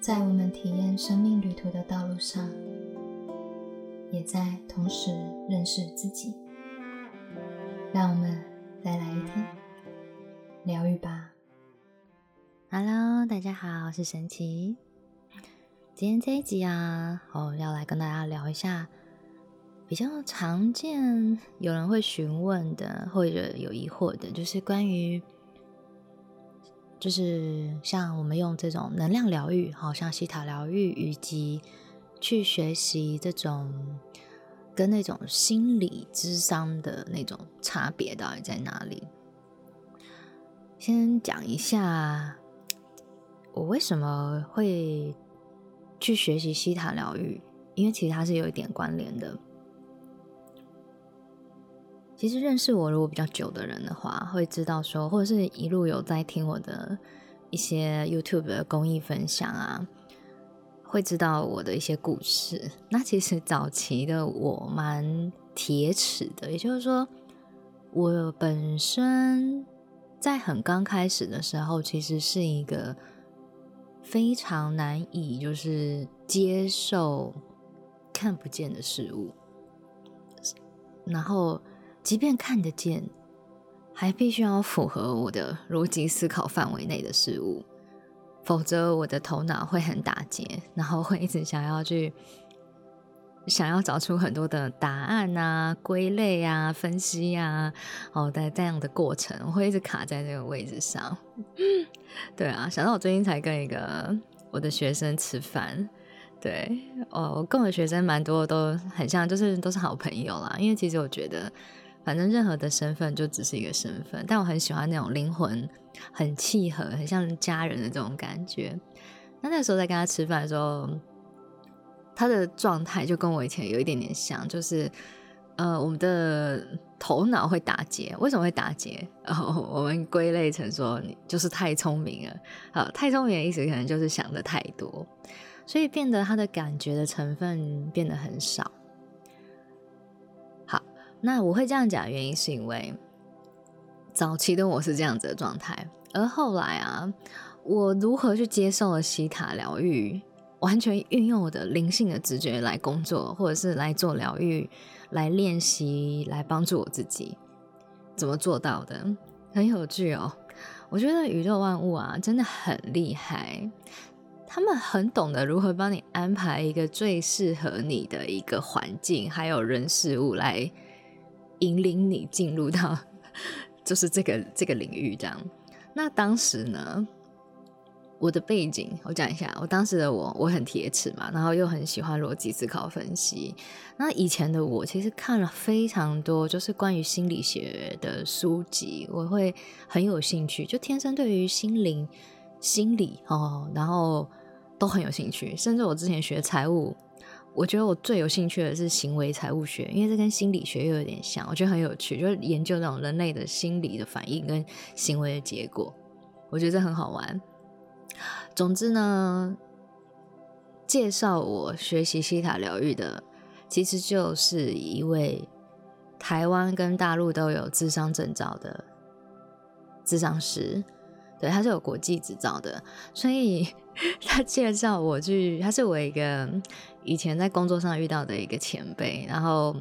在我们体验生命旅途的道路上，也在同时认识自己。让我们再来一天疗愈吧。Hello，大家好，我是神奇。今天这一集啊，我，要来跟大家聊一下比较常见有人会询问的或者有疑惑的，就是关于。就是像我们用这种能量疗愈，好像西塔疗愈，以及去学习这种跟那种心理智商的那种差别到底在哪里？先讲一下我为什么会去学习西塔疗愈，因为其实它是有一点关联的。其实认识我如果比较久的人的话，会知道说，或者是一路有在听我的一些 YouTube 的公益分享啊，会知道我的一些故事。那其实早期的我蛮铁齿的，也就是说，我本身在很刚开始的时候，其实是一个非常难以就是接受看不见的事物，然后。即便看得见，还必须要符合我的逻辑思考范围内的事物，否则我的头脑会很打结，然后会一直想要去想要找出很多的答案啊、归类啊、分析啊，哦，在这样的过程，我会一直卡在这个位置上。对啊，想到我最近才跟一个我的学生吃饭，对哦，我跟我学生蛮多都很像，就是都是好朋友啦，因为其实我觉得。反正任何的身份就只是一个身份，但我很喜欢那种灵魂很契合、很像家人的这种感觉。那那时候在跟他吃饭的时候，他的状态就跟我以前有一点点像，就是呃，我们的头脑会打结。为什么会打结？然后我们归类成说，你就是太聪明了。啊，太聪明的意思可能就是想的太多，所以变得他的感觉的成分变得很少。那我会这样讲，原因是因为早期的我是这样子的状态，而后来啊，我如何去接受了西塔疗愈，完全运用我的灵性的直觉来工作，或者是来做疗愈、来练习、来帮助我自己，怎么做到的？很有趣哦！我觉得宇宙万物啊，真的很厉害，他们很懂得如何帮你安排一个最适合你的一个环境，还有人事物来。引领你进入到 就是这个这个领域，这样。那当时呢，我的背景我讲一下，我当时的我我很铁齿嘛，然后又很喜欢逻辑思考分析。那以前的我其实看了非常多，就是关于心理学的书籍，我会很有兴趣，就天生对于心灵、心理哦，然后都很有兴趣。甚至我之前学财务。我觉得我最有兴趣的是行为财务学，因为这跟心理学又有点像，我觉得很有趣，就是研究那种人类的心理的反应跟行为的结果，我觉得这很好玩。总之呢，介绍我学习西塔疗愈的，其实就是一位台湾跟大陆都有智商证照的智商师，对，他是有国际执照的，所以 他介绍我去，他是我一个。以前在工作上遇到的一个前辈，然后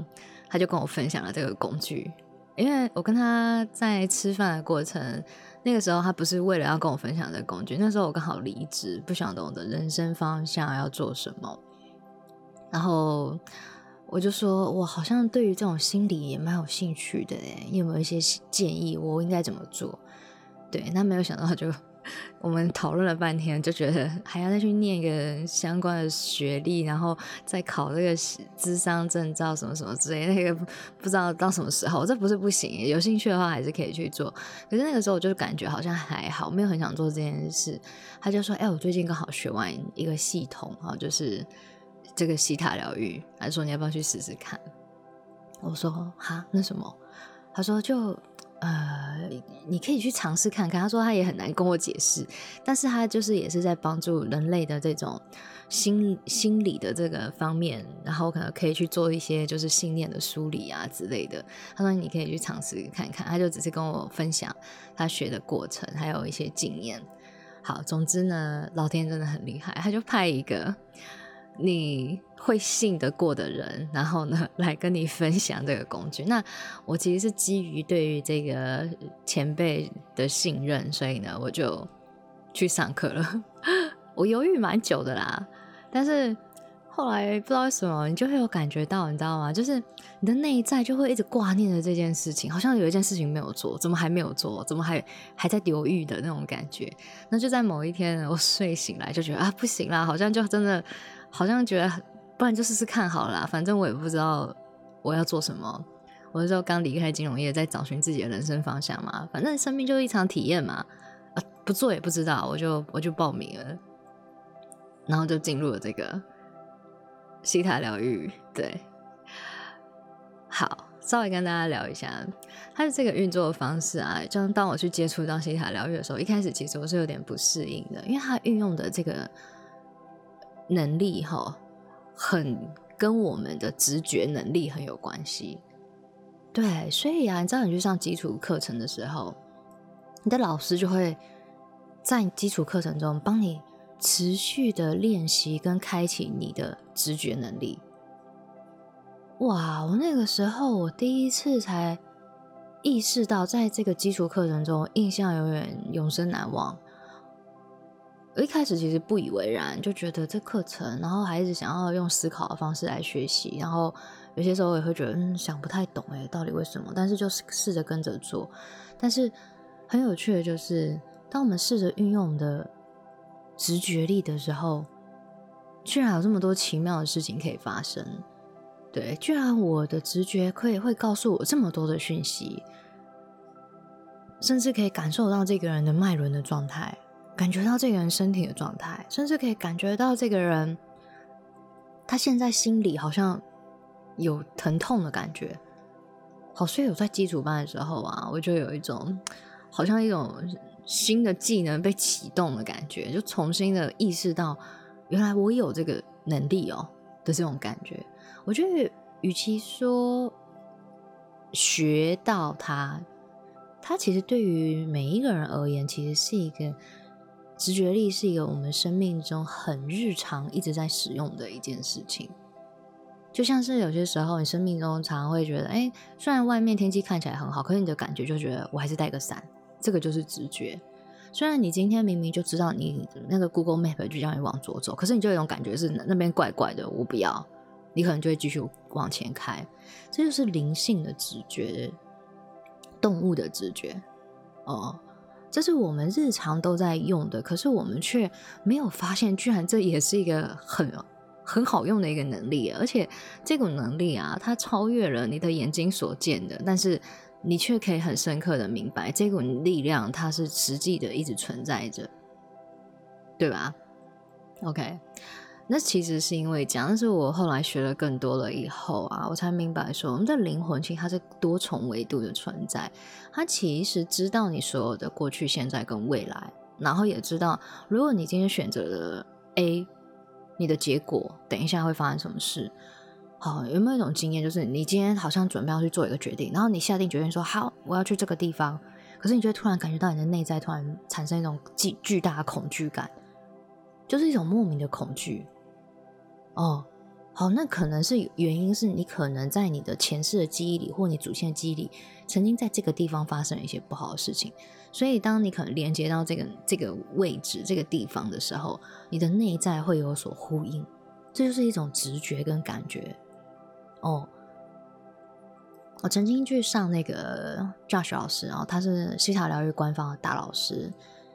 他就跟我分享了这个工具。因为我跟他在吃饭的过程，那个时候他不是为了要跟我分享这个工具，那时候我刚好离职，不晓得我的人生方向要做什么。然后我就说，我好像对于这种心理也蛮有兴趣的，诶，有没有一些建议，我应该怎么做？对，那没有想到就。我们讨论了半天，就觉得还要再去念一个相关的学历，然后再考这个智商证照什么什么之类，那个不知道到什么时候。这不是不行，有兴趣的话还是可以去做。可是那个时候我就感觉好像还好，没有很想做这件事。他就说：“哎，我最近刚好学完一个系统啊，就是这个西塔疗愈，还说你要不要去试试看？”我说：“哈，那什么？”他说：“就。”呃，你可以去尝试看看。他说他也很难跟我解释，但是他就是也是在帮助人类的这种心心理的这个方面，然后可能可以去做一些就是信念的梳理啊之类的。他说你可以去尝试看看。他就只是跟我分享他学的过程，还有一些经验。好，总之呢，老天真的很厉害，他就派一个你会信得过的人，然后呢，来跟你分享这个工具。那我其实是基于对于这个前辈的信任，所以呢，我就去上课了。我犹豫蛮久的啦，但是。后来不知道为什么，你就会有感觉到，你知道吗？就是你的内在就会一直挂念着这件事情，好像有一件事情没有做，怎么还没有做？怎么还还在犹豫的那种感觉？那就在某一天，我睡醒来就觉得啊，不行啦，好像就真的，好像觉得，不然就试试看好了。反正我也不知道我要做什么。我那时候刚离开金融业，在找寻自己的人生方向嘛。反正生命就是一场体验嘛，啊，不做也不知道，我就我就报名了，然后就进入了这个。西塔疗愈，对，好，稍微跟大家聊一下它的这个运作的方式啊。就当我去接触到西塔疗愈的时候，一开始其实我是有点不适应的，因为它运用的这个能力哈，很跟我们的直觉能力很有关系。对，所以啊，你知道你去上基础课程的时候，你的老师就会在基础课程中帮你。持续的练习跟开启你的直觉能力。哇！我那个时候我第一次才意识到，在这个基础课程中，印象永远永生难忘。我一开始其实不以为然，就觉得这课程，然后还是想要用思考的方式来学习，然后有些时候也会觉得嗯想不太懂哎，到底为什么？但是就是试着跟着做。但是很有趣的就是，当我们试着运用的。直觉力的时候，居然有这么多奇妙的事情可以发生。对，居然我的直觉可以会告诉我这么多的讯息，甚至可以感受到这个人的脉轮的状态，感觉到这个人身体的状态，甚至可以感觉到这个人他现在心里好像有疼痛的感觉。好，所以我在基础班的时候啊，我就有一种 好像一种。新的技能被启动的感觉，就重新的意识到，原来我有这个能力哦的这种感觉。我觉得，与其说学到它，它其实对于每一个人而言，其实是一个直觉力，是一个我们生命中很日常一直在使用的一件事情。就像是有些时候，你生命中常常会觉得，哎，虽然外面天气看起来很好，可是你的感觉就觉得我还是带个伞。这个就是直觉。虽然你今天明明就知道你那个 Google Map 就叫你往左走，可是你就有一种感觉是那边怪怪的，我不要。你可能就会继续往前开。这就是灵性的直觉，动物的直觉。哦，这是我们日常都在用的，可是我们却没有发现，居然这也是一个很很好用的一个能力。而且这种能力啊，它超越了你的眼睛所见的，但是。你却可以很深刻的明白，这股力量它是实际的，一直存在着，对吧？OK，那其实是因为这样，但是我后来学了更多了以后啊，我才明白说，我们的灵魂其实它是多重维度的存在，它其实知道你所有的过去、现在跟未来，然后也知道，如果你今天选择了 A，你的结果等一下会发生什么事。好，有没有一种经验，就是你今天好像准备要去做一个决定，然后你下定决心说好，我要去这个地方，可是你就会突然感觉到你的内在突然产生一种巨巨大的恐惧感，就是一种莫名的恐惧。哦，好，那可能是原因是你可能在你的前世的记忆里，或你祖先的记忆里，曾经在这个地方发生了一些不好的事情，所以当你可能连接到这个这个位置、这个地方的时候，你的内在会有所呼应，这就是一种直觉跟感觉。哦，我曾经去上那个 Josh 老师，然后他是西塔疗愈官方的大老师，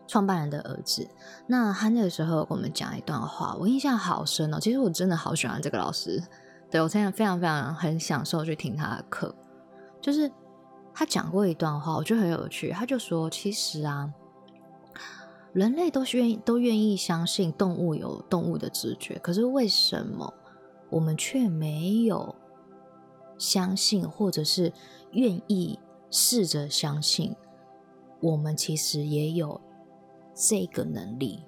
创办人的儿子。那他那个时候跟我们讲一段话，我印象好深哦。其实我真的好喜欢这个老师，对我现在非常非常很享受去听他的课。就是他讲过一段话，我觉得很有趣。他就说，其实啊，人类都愿意都愿意相信动物有动物的直觉，可是为什么我们却没有？相信，或者是愿意试着相信，我们其实也有这个能力。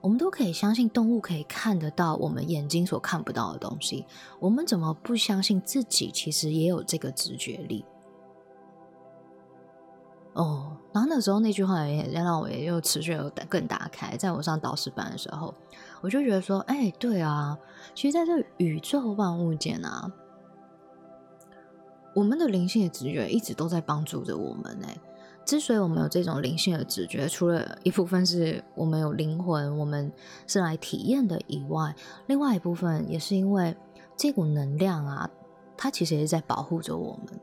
我们都可以相信动物可以看得到我们眼睛所看不到的东西。我们怎么不相信自己其实也有这个直觉力？哦，然后那时候那句话也让我也又持续有更打开，在我上导师班的时候，我就觉得说，哎，对啊，其实在这宇宙万物间啊，我们的灵性的直觉一直都在帮助着我们。哎，之所以我们有这种灵性的直觉，除了一部分是我们有灵魂，我们是来体验的以外，另外一部分也是因为这股能量啊，它其实也是在保护着我们。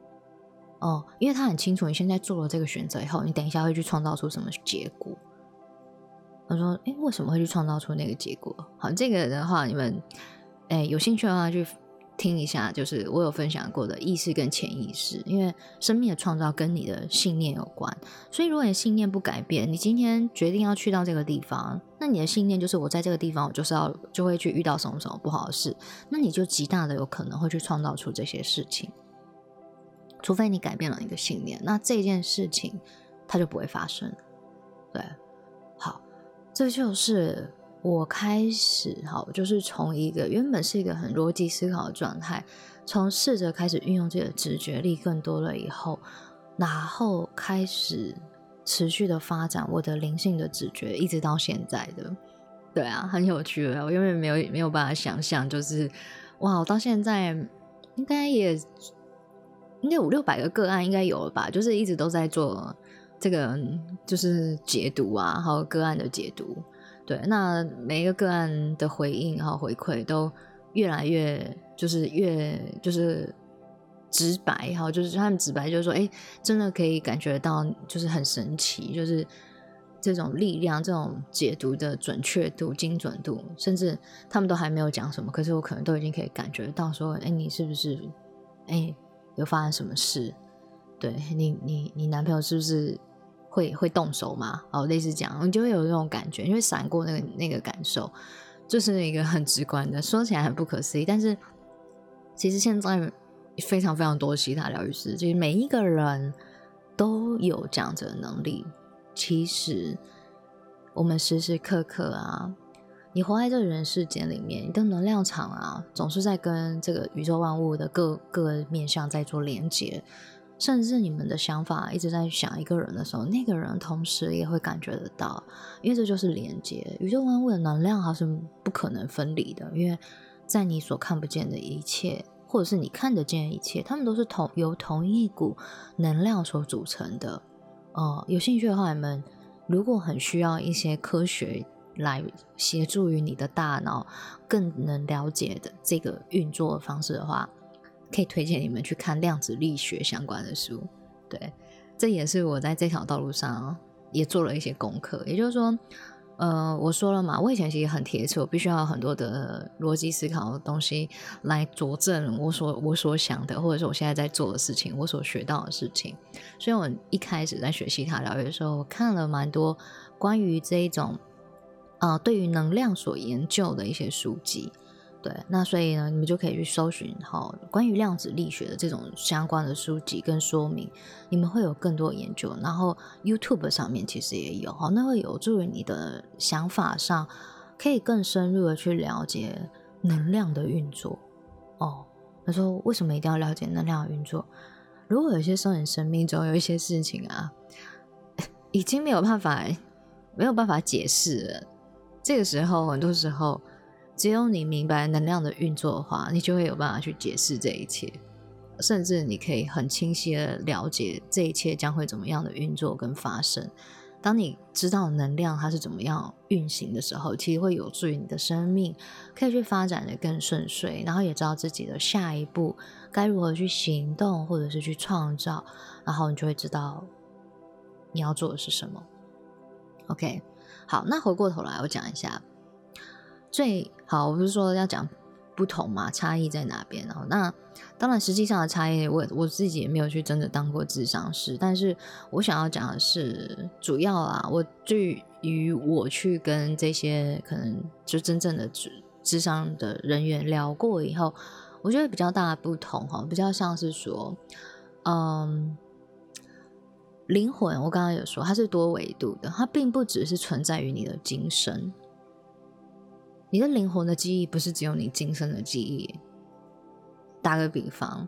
哦，因为他很清楚你现在做了这个选择以后，你等一下会去创造出什么结果。他说：“哎，为什么会去创造出那个结果？”好，这个的话，你们哎有兴趣的话，去听一下，就是我有分享过的意识跟潜意识。因为生命的创造跟你的信念有关，所以如果你信念不改变，你今天决定要去到这个地方，那你的信念就是我在这个地方，我就是要就会去遇到什么什么不好的事，那你就极大的有可能会去创造出这些事情。除非你改变了你的信念，那这件事情它就不会发生。对，好，这就是我开始哈，就是从一个原本是一个很逻辑思考的状态，从试着开始运用这个直觉力更多了以后，然后开始持续的发展我的灵性的直觉，一直到现在的。对啊，很有趣我永远没有没有办法想象，就是哇，我到现在应该也。应该五六百个个案应该有了吧，就是一直都在做这个，就是解读啊，还有个案的解读。对，那每一个个案的回应和回馈都越来越，就是越就是直白哈，就是他们直白，就是说，哎，真的可以感觉到，就是很神奇，就是这种力量，这种解读的准确度、精准度，甚至他们都还没有讲什么，可是我可能都已经可以感觉到，说，哎，你是不是，哎。有发生什么事？对你，你，你男朋友是不是会会动手嘛？哦，类似这样，你就会有这种感觉，因为闪过那个那个感受，就是一个很直观的，说起来很不可思议。但是其实现在非常非常多其他疗愈师，就是每一个人都有这样子的能力。其实我们时时刻刻啊。你活在这人世间里面，你的能量场啊，总是在跟这个宇宙万物的各各面向在做连接，甚至你们的想法一直在想一个人的时候，那个人同时也会感觉得到，因为这就是连接。宇宙万物的能量它是不可能分离的，因为在你所看不见的一切，或者是你看得见的一切，他们都是同由同一股能量所组成的。哦，有兴趣的话，你们如果很需要一些科学。来协助于你的大脑更能了解的这个运作的方式的话，可以推荐你们去看量子力学相关的书。对，这也是我在这条道路上也做了一些功课。也就是说，呃，我说了嘛，我以前其实很铁齿，我必须要很多的逻辑思考的东西来佐证我所我所想的，或者是我现在在做的事情，我所学到的事情。所以我一开始在学习塔疗愈的时候，我看了蛮多关于这一种。啊，对于能量所研究的一些书籍，对，那所以呢，你们就可以去搜寻哈，关于量子力学的这种相关的书籍跟说明，你们会有更多研究。然后 YouTube 上面其实也有哈，那会有助于你的想法上，可以更深入的去了解能量的运作。哦，他说为什么一定要了解能量运作？如果有些时候你生命中有一些事情啊，已经没有办法没有办法解释了。这个时候，很多时候，只有你明白能量的运作的话，你就会有办法去解释这一切，甚至你可以很清晰的了解这一切将会怎么样的运作跟发生。当你知道能量它是怎么样运行的时候，其实会有助于你的生命可以去发展的更顺遂，然后也知道自己的下一步该如何去行动，或者是去创造，然后你就会知道你要做的是什么。OK。好，那回过头来，我讲一下最好，我不是说要讲不同嘛，差异在哪边？然后，那当然，实际上的差异，我我自己也没有去真的当过智商师，但是我想要讲的是，主要啊，我对于我去跟这些可能就真正的智智商的人员聊过以后，我觉得比较大的不同哈，比较像是说，嗯。灵魂，我刚刚有说它是多维度的，它并不只是存在于你的精神。你的灵魂的记忆不是只有你今生的记忆。打个比方，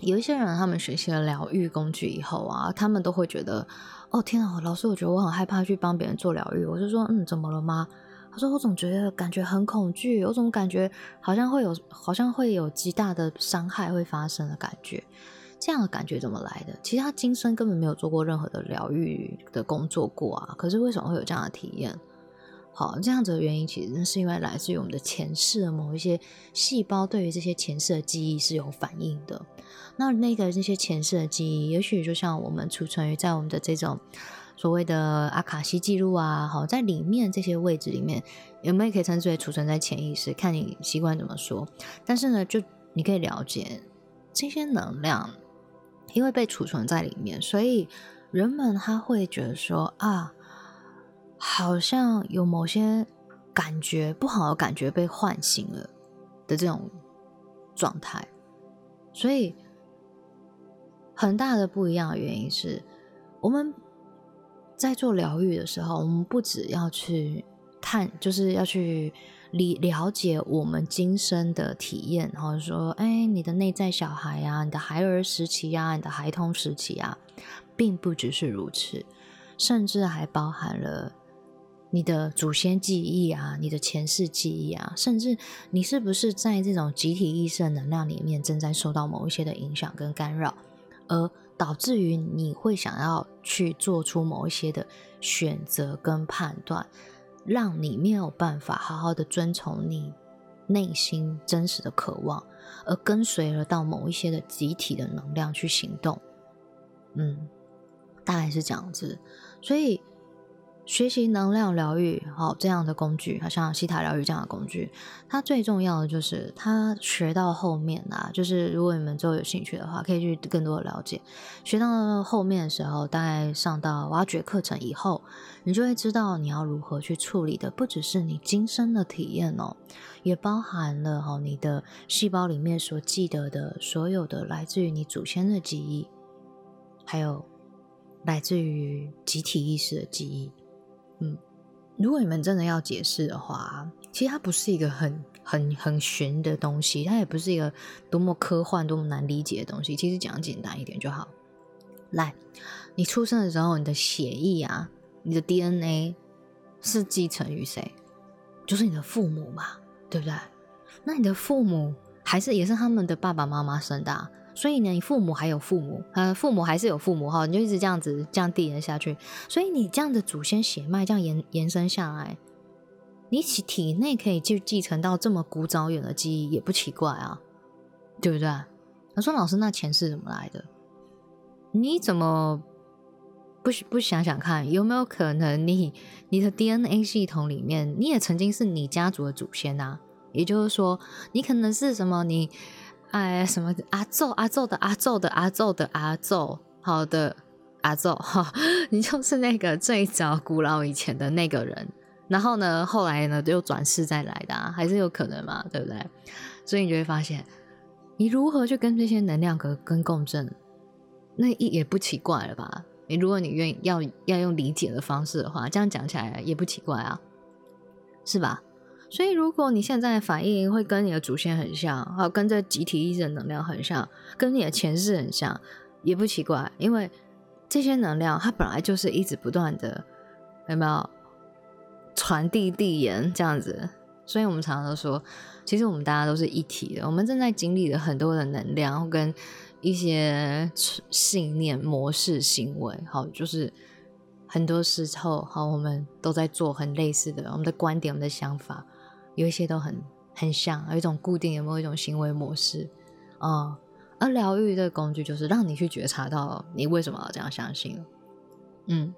有一些人，他们学习了疗愈工具以后啊，他们都会觉得，哦天啊，老师，我觉得我很害怕去帮别人做疗愈。我就说，嗯，怎么了吗？他说，我总觉得感觉很恐惧，有种感觉好像会有，好像会有极大的伤害会发生的感觉。这样的感觉怎么来的？其实他今生根本没有做过任何的疗愈的工作过啊，可是为什么会有这样的体验？好，这样子的原因其实是因为来自于我们的前世的某一些细胞对于这些前世的记忆是有反应的。那那个这些前世的记忆，也许就像我们储存于在我们的这种所谓的阿卡西记录啊，好，在里面这些位置里面，有没有可以称之为储存在潜意识？看你习惯怎么说。但是呢，就你可以了解这些能量，因为被储存在里面，所以人们他会觉得说啊。好像有某些感觉不好的感觉被唤醒了的这种状态，所以很大的不一样的原因是，我们在做疗愈的时候，我们不只要去探，就是要去理了解我们今生的体验，或者说，哎，你的内在小孩啊，你的孩儿时期啊，你的孩童时期啊，并不只是如此，甚至还包含了。你的祖先记忆啊，你的前世记忆啊，甚至你是不是在这种集体意识的能量里面正在受到某一些的影响跟干扰，而导致于你会想要去做出某一些的选择跟判断，让你没有办法好好的遵从你内心真实的渴望，而跟随了到某一些的集体的能量去行动。嗯，大概是这样子，所以。学习能量疗愈，好这样的工具，好像西塔疗愈这样的工具，它最重要的就是它学到后面啊，就是如果你们之后有兴趣的话，可以去更多的了解。学到后面的时候，大概上到挖掘课程以后，你就会知道你要如何去处理的，不只是你今生的体验哦，也包含了哈你的细胞里面所记得的所有的来自于你祖先的记忆，还有来自于集体意识的记忆。嗯，如果你们真的要解释的话，其实它不是一个很很很玄的东西，它也不是一个多么科幻、多么难理解的东西。其实讲简单一点就好。来，你出生的时候，你的血液啊，你的 DNA 是继承于谁？就是你的父母嘛，对不对？那你的父母还是也是他们的爸爸妈妈生的。所以呢，你父母还有父母，呃，父母还是有父母哈，你就一直这样子这样递延下去。所以你这样的祖先血脉这样延延伸下来，你体体内可以继继承到这么古早远的记忆，也不奇怪啊，对不对？他说：“老师，那钱是怎么来的？你怎么不不想想看，有没有可能你你的 DNA 系统里面，你也曾经是你家族的祖先呐？也就是说，你可能是什么你？”哎，什么阿宙阿宙的阿宙的阿宙的阿宙，好的阿宙哈，你就是那个最早古老以前的那个人，然后呢，后来呢又转世再来的，还是有可能嘛，对不对？所以你就会发现，你如何去跟这些能量跟跟共振，那也也不奇怪了吧？你如果你愿意要要用理解的方式的话，这样讲起来也不奇怪啊，是吧？所以，如果你现在的反应会跟你的祖先很像，好，跟这集体意识的能量很像，跟你的前世很像，也不奇怪，因为这些能量它本来就是一直不断的，有没有传递递延这样子？所以我们常常都说，其实我们大家都是一体的，我们正在经历了很多的能量跟一些信念模式行为，好，就是很多时候，好，我们都在做很类似的，我们的观点，我们的想法。有一些都很很像，有一种固定，有没有一种行为模式啊？而疗愈的工具就是让你去觉察到你为什么要这样相信。嗯，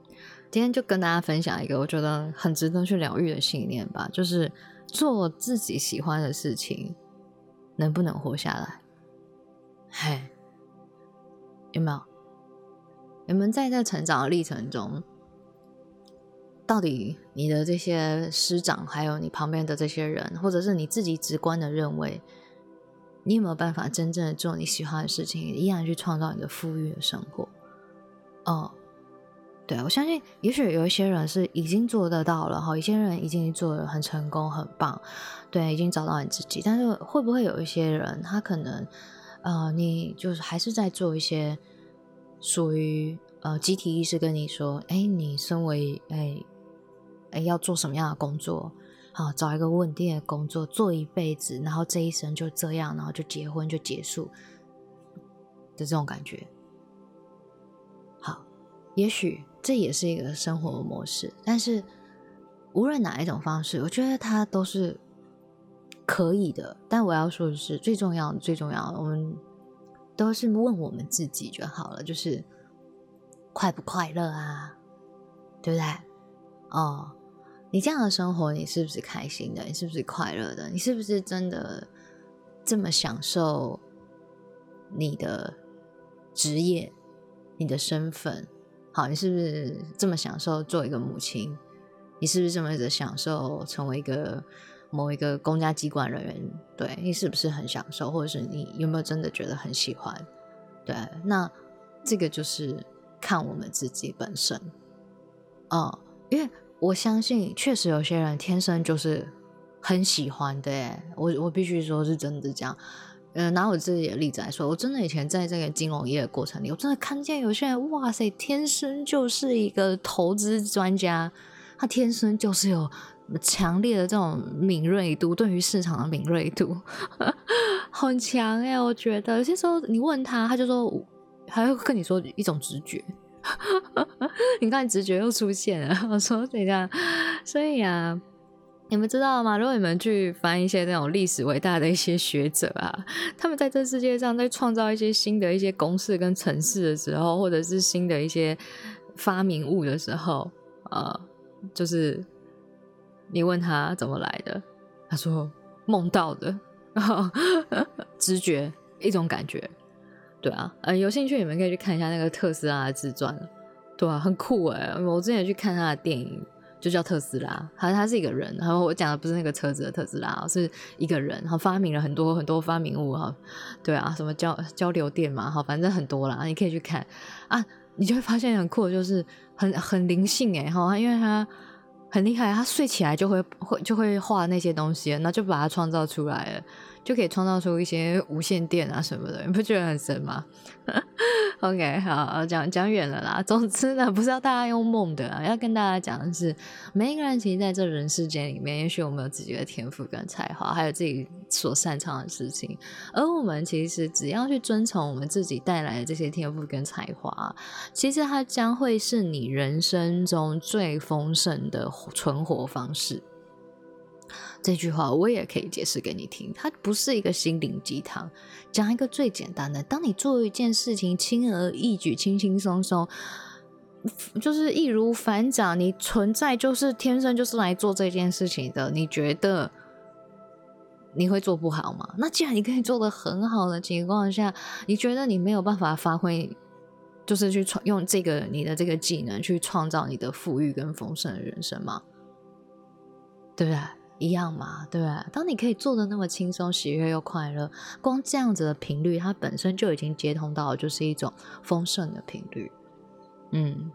今天就跟大家分享一个我觉得很值得去疗愈的信念吧，就是做自己喜欢的事情，能不能活下来？嘿，有没有？你们在这成长的历程中？到底你的这些师长，还有你旁边的这些人，或者是你自己直观的认为，你有没有办法真正做你喜欢的事情，依然去创造你的富裕的生活？哦，对，我相信，也许有一些人是已经做得到了哈，有些人已经做的很成功、很棒，对，已经找到你自己。但是会不会有一些人，他可能呃，你就是还是在做一些属于呃集体意识跟你说，哎，你身为哎哎要做什么样的工作？好，找一个稳定的工作，做一辈子，然后这一生就这样，然后就结婚就结束的这种感觉。好，也许这也是一个生活模式，但是无论哪一种方式，我觉得它都是可以的。但我要说的是，最重要的、最重要的，我们都是问我们自己就好了，就是快不快乐啊？对不对？哦。你这样的生活，你是不是开心的？你是不是快乐的？你是不是真的这么享受你的职业、你的身份？好，你是不是这么享受做一个母亲？你是不是这么的享受成为一个某一个公家机关人员？对你是不是很享受？或者是你有没有真的觉得很喜欢？对，那这个就是看我们自己本身。哦，因为。我相信，确实有些人天生就是很喜欢的。我我必须说是真的这样。呃，拿我自己的例子来说，我真的以前在这个金融业的过程里，我真的看见有些人，哇塞，天生就是一个投资专家，他天生就是有强烈的这种敏锐度，对于市场的敏锐度 很强哎。我觉得有些时候你问他，他就说，还会跟你说一种直觉。你看，直觉又出现了。我说等一下，所以啊，你们知道吗？如果你们去翻一些那种历史伟大的一些学者啊，他们在这世界上在创造一些新的一些公式跟城市的时候，或者是新的一些发明物的时候，呃，就是你问他怎么来的，他说梦到的，直觉，一种感觉。对啊，呃，有兴趣你们可以去看一下那个特斯拉的自传对啊，很酷哎！我之前去看他的电影，就叫特斯拉，他他是一个人，然后我讲的不是那个车子的特斯拉，是一个人，然后发明了很多很多发明物哈，对啊，什么交交流电嘛，哈，反正很多啦，你可以去看啊，你就会发现很酷，就是很很灵性哎，哈，因为他很厉害，他睡起来就会会就会画那些东西，那就把它创造出来了。就可以创造出一些无线电啊什么的，你不觉得很神吗？OK，好，讲讲远了啦。总之呢，不是要大家用梦的，要跟大家讲的是，每一个人其实在这人世间里面，也许我们有自己的天赋跟才华，还有自己所擅长的事情。而我们其实只要去遵从我们自己带来的这些天赋跟才华，其实它将会是你人生中最丰盛的存活方式。这句话我也可以解释给你听，它不是一个心灵鸡汤。讲一个最简单的，当你做一件事情轻而易举、轻轻松松，就是易如反掌，你存在就是天生就是来做这件事情的。你觉得你会做不好吗？那既然你可以做的很好的情况下，你觉得你没有办法发挥，就是去创用这个你的这个技能去创造你的富裕跟丰盛的人生吗？对不对？一样嘛，对吧？当你可以做的那么轻松、喜悦又快乐，光这样子的频率，它本身就已经接通到就是一种丰盛的频率。嗯，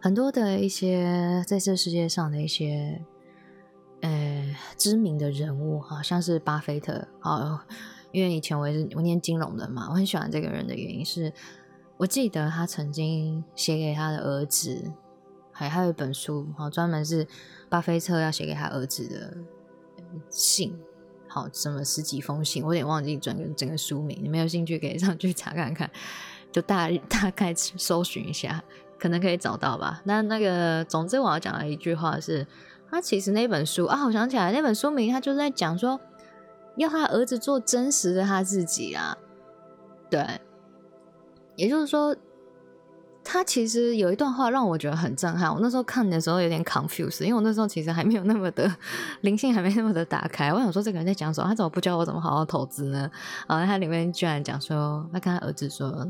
很多的一些在这世界上的一些呃知名的人物，好像是巴菲特。哦，因为以前我也是我念金融的嘛，我很喜欢这个人的原因是，我记得他曾经写给他的儿子，还还有一本书，好专门是。巴菲特要写给他儿子的信，好，什么十几封信，我有点忘记整个整个书名。你们有兴趣可以上去查看看，就大大概搜寻一下，可能可以找到吧。那那个，总之我要讲的一句话是，他其实那本书啊，我想起来那本书名，他就是在讲说，要他儿子做真实的他自己啊，对，也就是说。他其实有一段话让我觉得很震撼。我那时候看的时候有点 confused，因为我那时候其实还没有那么的灵性，还没那么的打开。我想说这个人在讲什么？他怎么不教我怎么好好投资呢？啊，他里面居然讲说，他跟他儿子说：“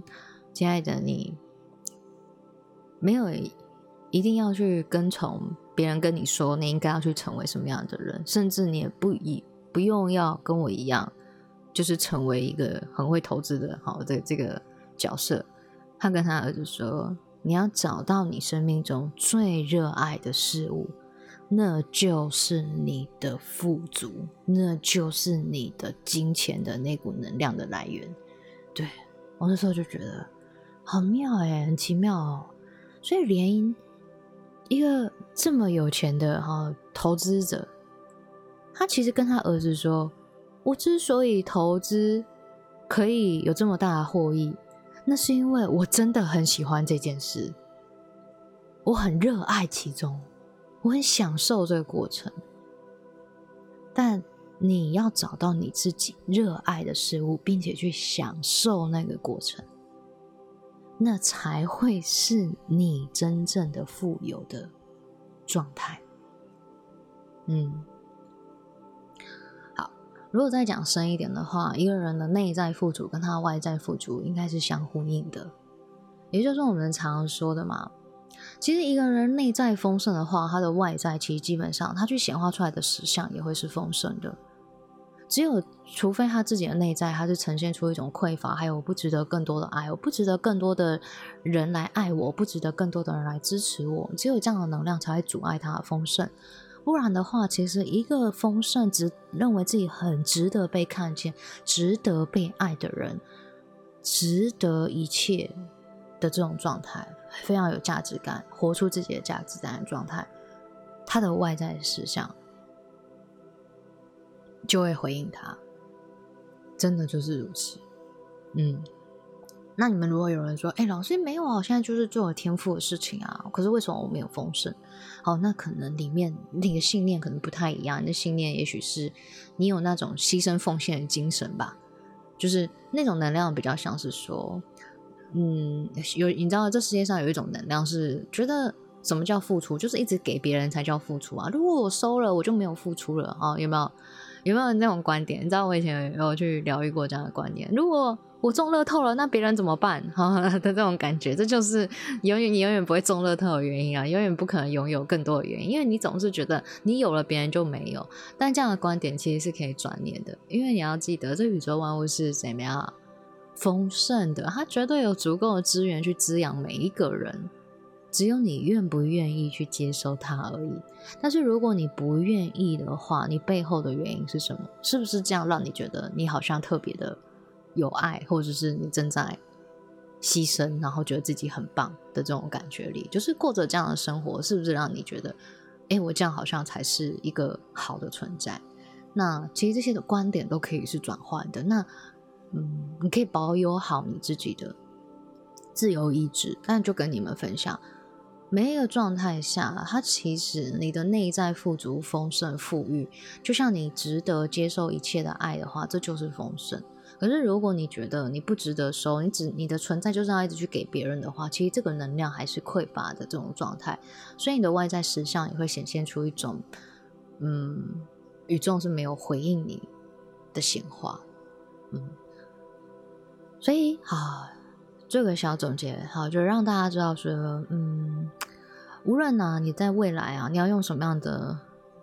亲爱的，你没有一定要去跟从别人跟你说你应该要去成为什么样的人，甚至你也不一不用要跟我一样，就是成为一个很会投资的好的这个角色。”他跟他儿子说：“你要找到你生命中最热爱的事物，那就是你的富足，那就是你的金钱的那股能量的来源。对我那时候就觉得好妙哎，很奇妙哦。所以连一个这么有钱的哈投资者，他其实跟他儿子说：“我之所以投资可以有这么大的获益，那是因为我真的很喜欢这件事，我很热爱其中。”我很享受这个过程，但你要找到你自己热爱的事物，并且去享受那个过程，那才会是你真正的富有的状态。嗯，如果再讲深一点的话，一个人的内在富足跟他的外在富足应该是相呼应的，也就是我们常说的嘛。其实一个人内在丰盛的话，他的外在其实基本上他去显化出来的实相也会是丰盛的。只有除非他自己的内在他是呈现出一种匮乏，还有不值得更多的爱，我不值得更多的人来爱我，不值得更多的人来支持我。只有这样的能量才会阻碍他的丰盛。不然的话，其实一个丰盛、只认为自己很值得被看见、值得被爱的人，值得一切。的这种状态非常有价值感，活出自己的价值感的状态，他的外在实相就会回应他，真的就是如此。嗯，那你们如果有人说，哎，老师没有啊，我现在就是做了天赋的事情啊，可是为什么我没有丰盛？好，那可能里面那个信念可能不太一样，你的信念也许是你有那种牺牲奉献的精神吧，就是那种能量比较像是说。嗯，有你知道，这世界上有一种能量是觉得什么叫付出，就是一直给别人才叫付出啊。如果我收了，我就没有付出了啊？有没有？有没有那种观点？你知道我以前有去疗愈过这样的观点。如果我中乐透了，那别人怎么办？哈的这种感觉，这就是永远你永远不会中乐透的原因啊，永远不可能拥有更多的原因，因为你总是觉得你有了，别人就没有。但这样的观点其实是可以转念的，因为你要记得，这宇宙万物是怎么样？丰盛的，它绝对有足够的资源去滋养每一个人，只有你愿不愿意去接受它而已。但是如果你不愿意的话，你背后的原因是什么？是不是这样让你觉得你好像特别的有爱，或者是你正在牺牲，然后觉得自己很棒的这种感觉里，就是过着这样的生活，是不是让你觉得，哎，我这样好像才是一个好的存在？那其实这些的观点都可以是转换的。那。嗯，你可以保有好你自己的自由意志，但就跟你们分享，每一个状态下，它其实你的内在富足、丰盛、富裕，就像你值得接受一切的爱的话，这就是丰盛。可是如果你觉得你不值得收，你只你的存在就是要一直去给别人的话，其实这个能量还是匮乏的这种状态，所以你的外在实相也会显现出一种，嗯，宇宙是没有回应你的显化，嗯。所以，好，这个小总结，好，就让大家知道说，嗯，无论呢，你在未来啊，你要用什么样的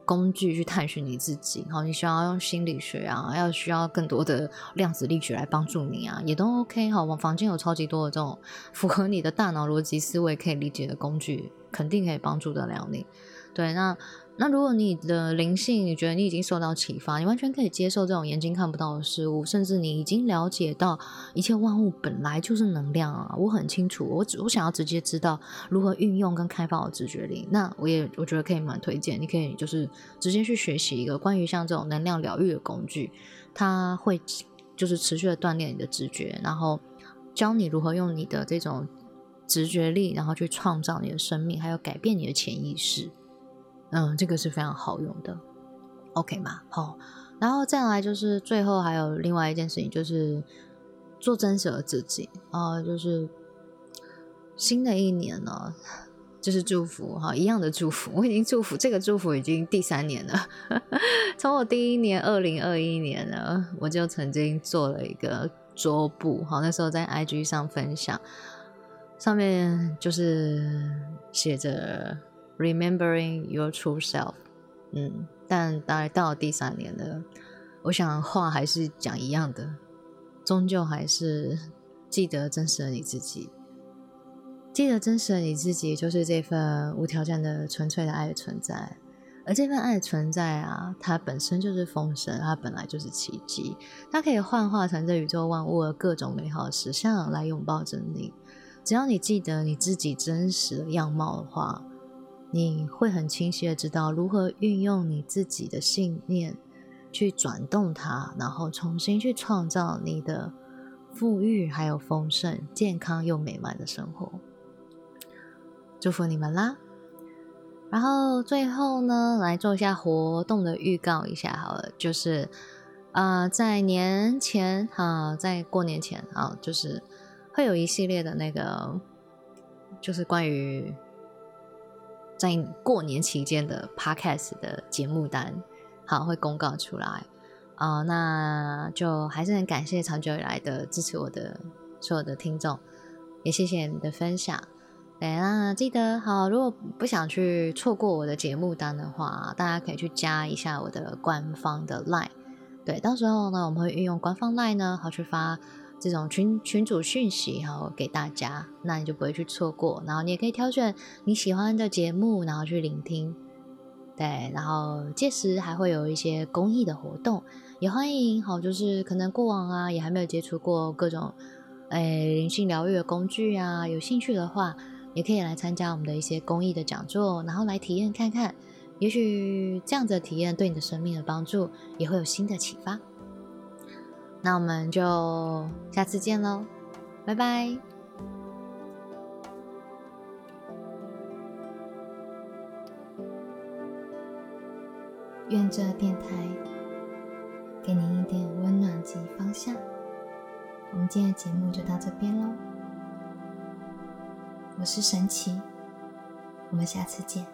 工具去探寻你自己，好，你需要用心理学啊，要需要更多的量子力学来帮助你啊，也都 OK，好，我房间有超级多的这种 符合你的大脑逻辑思维可以理解的工具，肯定可以帮助得了你。对，那。那如果你的灵性，你觉得你已经受到启发，你完全可以接受这种眼睛看不到的事物，甚至你已经了解到一切万物本来就是能量啊！我很清楚，我只我想要直接知道如何运用跟开发我直觉力。那我也我觉得可以蛮推荐，你可以就是直接去学习一个关于像这种能量疗愈的工具，它会就是持续的锻炼你的直觉，然后教你如何用你的这种直觉力，然后去创造你的生命，还有改变你的潜意识。嗯，这个是非常好用的，OK 吗？好，然后再来就是最后还有另外一件事情，就是做真实的自己啊，就是新的一年呢，就是祝福哈，一样的祝福，我已经祝福这个祝福已经第三年了，从我第一年二零二一年呢，我就曾经做了一个桌布，好，那时候在 IG 上分享，上面就是写着。Remembering your true self，嗯，但大概到了第三年了，我想话还是讲一样的，终究还是记得真实的你自己，记得真实的你自己，就是这份无条件的纯粹的爱的存在。而这份爱存在啊，它本身就是丰盛，它本来就是奇迹，它可以幻化成这宇宙万物的各种美好实相来拥抱着你。只要你记得你自己真实的样貌的话，你会很清晰的知道如何运用你自己的信念去转动它，然后重新去创造你的富裕、还有丰盛、健康又美满的生活。祝福你们啦！然后最后呢，来做一下活动的预告一下好了，就是啊，在年前哈，在过年前啊，就是会有一系列的那个，就是关于在过年期间的 podcast 的节目单，好会公告出来啊，那就还是很感谢长久以来的支持我的所有的听众，也谢谢你的分享。对，那记得好，如果不想去错过我的节目单的话，大家可以去加一下我的官方的 Line。对，到时候呢，我们会运用官方 Line 呢，好去发这种群群主讯息，好给大家，那你就不会去错过。然后你也可以挑选你喜欢的节目，然后去聆听。对，然后届时还会有一些公益的活动，也欢迎好，就是可能过往啊也还没有接触过各种诶灵性疗愈的工具啊，有兴趣的话。也可以来参加我们的一些公益的讲座，然后来体验看看，也许这样子的体验对你的生命的帮助也会有新的启发。那我们就下次见喽，拜拜。愿这电台给您一点温暖及方向。我们今天的节目就到这边喽。我是神奇，我们下次见。